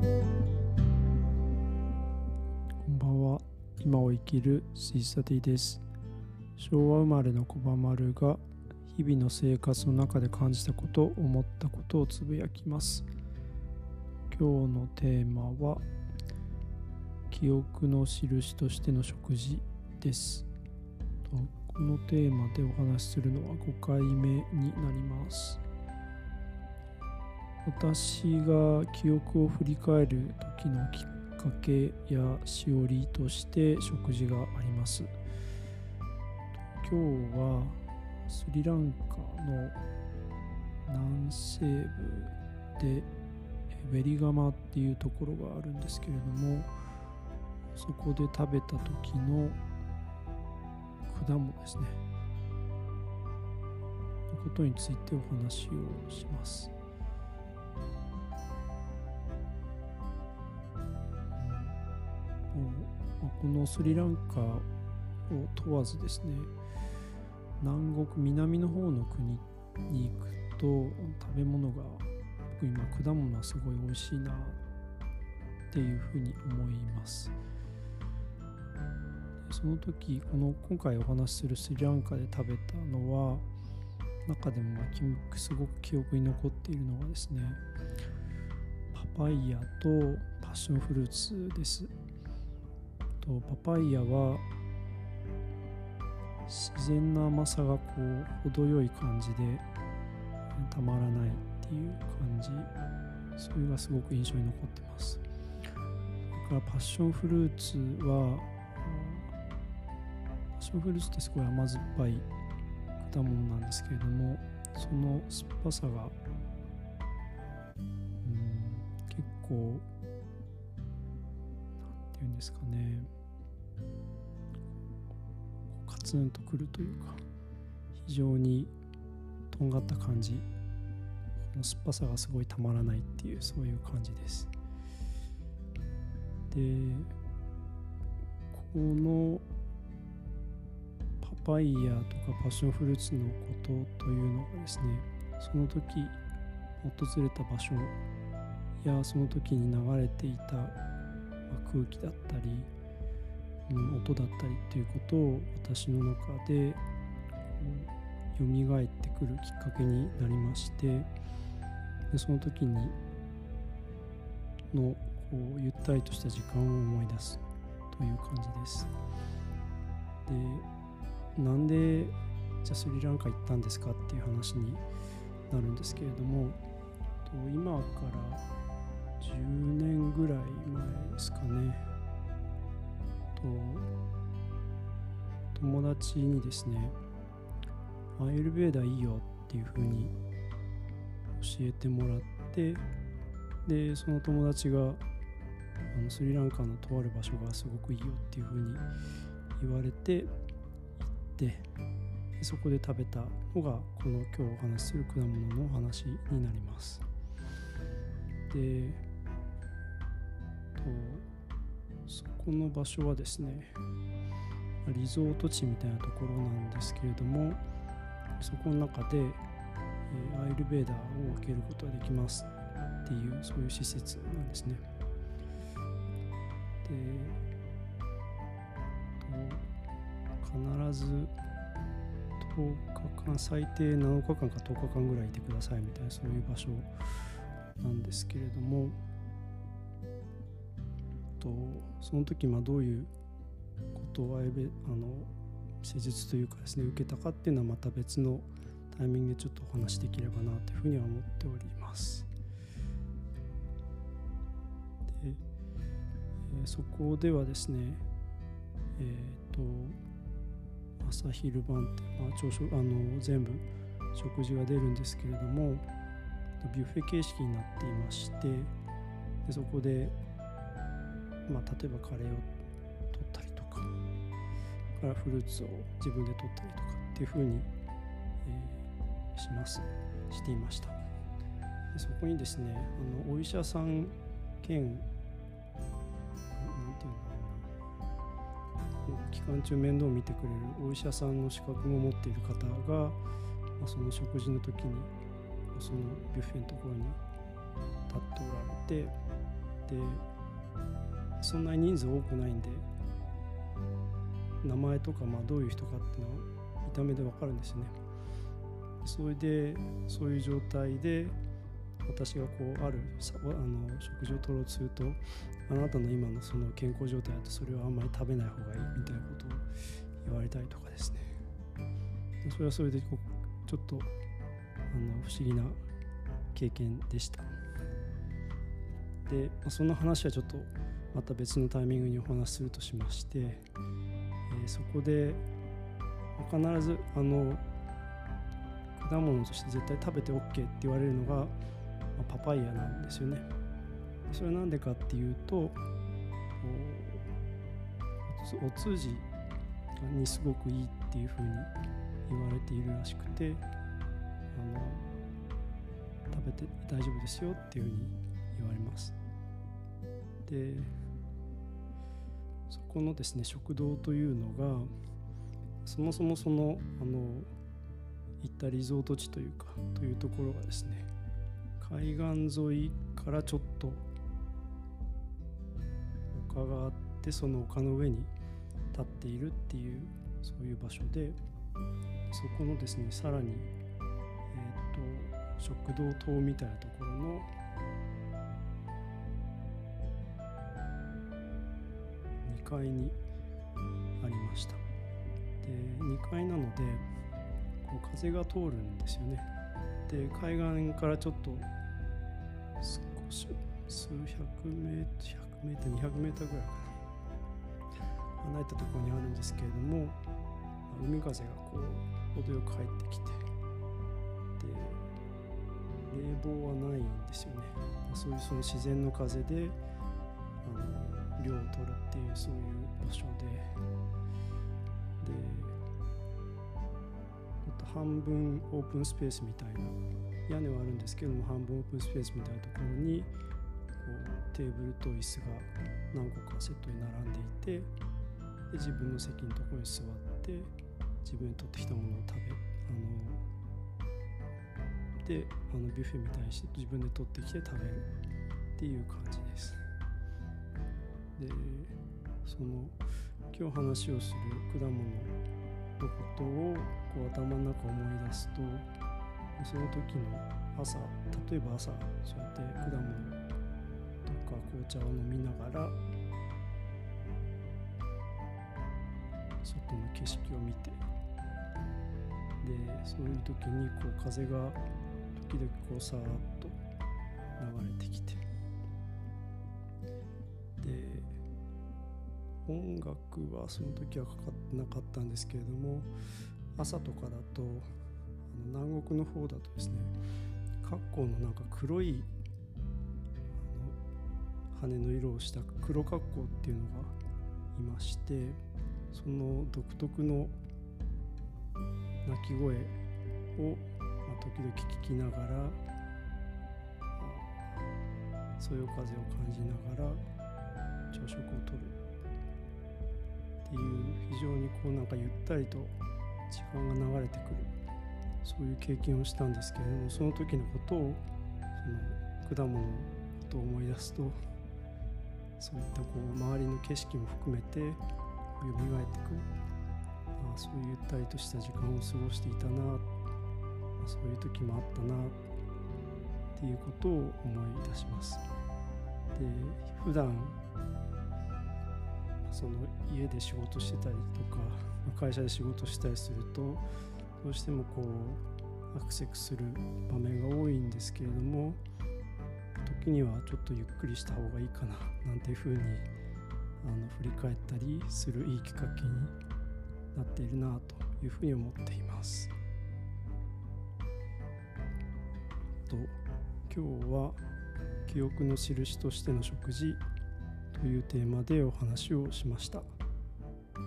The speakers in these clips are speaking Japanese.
こんばんは。今を生きるシーサティです。昭和生まれの小バ丸が日々の生活の中で感じたこと思ったことをつぶやきます。今日のテーマは記憶の印としての食事です。このテーマでお話しするのは5回目になります。私が記憶を振り返る時のきっかけやしおりとして食事があります。今日はスリランカの南西部でベリガマっていうところがあるんですけれどもそこで食べた時の果物ですね。のことについてお話をします。このスリランカを問わずですね南国南の方の国に行くと食べ物が僕今果物はすごい美味しいなっていうふうに思います。その時この今回お話しするスリランカで食べたのは中でもすごく記憶に残っているのはですねパパイヤとパッションフルーツです。とパパイヤは自然な甘さがこう程よい感じでたまらないっていう感じ。それがすごく印象に残ってます。それからパッションフルーツはパッションフルーツってすごい甘酸っぱい果物なんですけれどもその酸っぱさがうん結構何て言うんですかね。ツンとくるというか非常にとんがった感じ。この酸っぱさがすごいたまらないっていうそういう感じです。でこのパパイヤとかパッションフルーツのことというのがですねその時訪れた場所やその時に流れていた空気だったり音だったりっていうことを私の中で蘇ってくるきっかけになりましてでその時にのこうゆったりとした時間を思い出すという感じです。でなんでじゃあスリランカ行ったんですかっていう話になるんですけれども今から10年ぐらい前ですかねと友達にですねアイルベーダいいよっていうふうに教えてもらってでその友達があのスリランカのとある場所がすごくいいよっていうふうに言われて行ってそこで食べたのがこの今日お話しする果物のお話になります。でとそこの場所はですねリゾート地みたいなところなんですけれどもそこの中で、えアイルベーダーを受けることができますっていうそういう施設なんですね。で必ず10日間最低7日間か10日間ぐらいいてくださいみたいなそういう場所なんですけれどもとその時まあどういうことをあべあの施術というかですね受けたかっていうのはまた別のタイミングでちょっとお話しできればなというふうには思っております。で、え、そこではですねえっ、ー、と朝昼晩って、まあ、朝食あの全部食事が出るんですけれどもビュッフェ形式になっていましてでそこでまあ、例えばカレーを取ったりとかからフルーツを自分で取ったりとかっていうふうに、えー、します。していました。でそこにですねあのお医者さん兼なんていうのかな。期間中面倒を見てくれるお医者さんの資格も持っている方が、まあ、その食事の時にそのビュッフェのところに立っておられてでそんなに人数多くないんで名前とかまあどういう人かっていうのは見た目でわかるんですね。それでそういう状態で私がこうあるあの食事を取ろうとするとあなたの今のその健康状態だとそれはあんまり食べない方がいいみたいなことを言われたりとかですね。それはそれでこうちょっとあの不思議な経験でした。でまあその話はちょっとまた別のタイミングにお話しするとしまして、えー、そこで必ずあの果物として絶対食べて OK って言われるのが、まあ、パパイヤなんですよね。それは何でかっていうとお通じにすごくいいっていうふうに言われているらしくてあの食べて大丈夫ですよっていうふうに言われます。でそこのですね食堂というのがそもそもそのあの行ったリゾート地というかというところがですね海岸沿いからちょっと丘があってその丘の上に立っているっていうそういう場所でそこのですねさらに、えーと、食堂棟みたいなところの階にありました。で2階なのでこう風が通るんですよね。で海岸からちょっと少し数百メートル100メートル200メートルぐらいかな。離れたところにあるんですけれども海風がこう程よく入ってきてで冷房はないんですよね。そういうその自然の風でを取るっていうそういう場所で。で半分オープンスペースみたいな屋根はあるんですけども半分オープンスペースみたいなところにこうテーブルと椅子が何個かセットに並んでいてで自分の席のところに座って自分に取ってきたものを食べあのであのビュッフェみたいにして自分で取ってきて食べるっていう感じです。でその今日話をする果物のことをこう頭の中思い出すとその時の朝例えば朝そうやって果物とか紅茶を飲みながら外の景色を見てでそういう時にこう風が時々こうさーっと流れてきて。音楽はその時はかかってなかったんですけれども朝とかだとあの南国の方だとですね格好のなんか黒いあの羽の色をした黒格好っていうのがいましてその独特の鳴き声を、まあ、時々聞きながらそよ風を感じながら朝食をとる。っていう非常にこうなんかゆったりと時間が流れてくるそういう経験をしたんですけれどもその時のことをその果物のことを思い出すとそういったこう周りの景色も含めて蘇ってくるあそういうゆったりとした時間を過ごしていたな、まあ、そういう時もあったなっていうことを思い出します。で普段その家で仕事してたりとか会社で仕事したりするとどうしてもこうアクセクする場面が多いんですけれども時にはちょっとゆっくりした方がいいかななんていうふうにあの振り返ったりするいいきっかけになっているなというふうに思っています。と今日は記憶の印としての食事というテーマでお話をしました。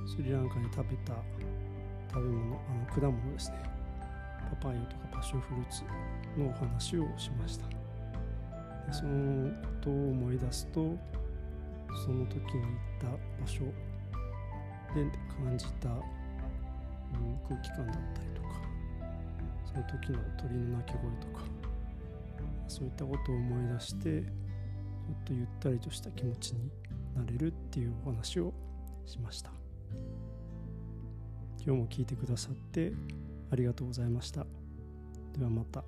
スリランカに食べた食べ物あの果物ですね。パパイヤとかパッションフルーツのお話をしました。そのことを思い出すとその時に行った場所で感じた空気感だったりとかその時の鳥の鳴き声とかそういったことを思い出してもっとゆったりとした気持ちになれるっていうお話をしました今日も聞いてくださってありがとうございましたではまた。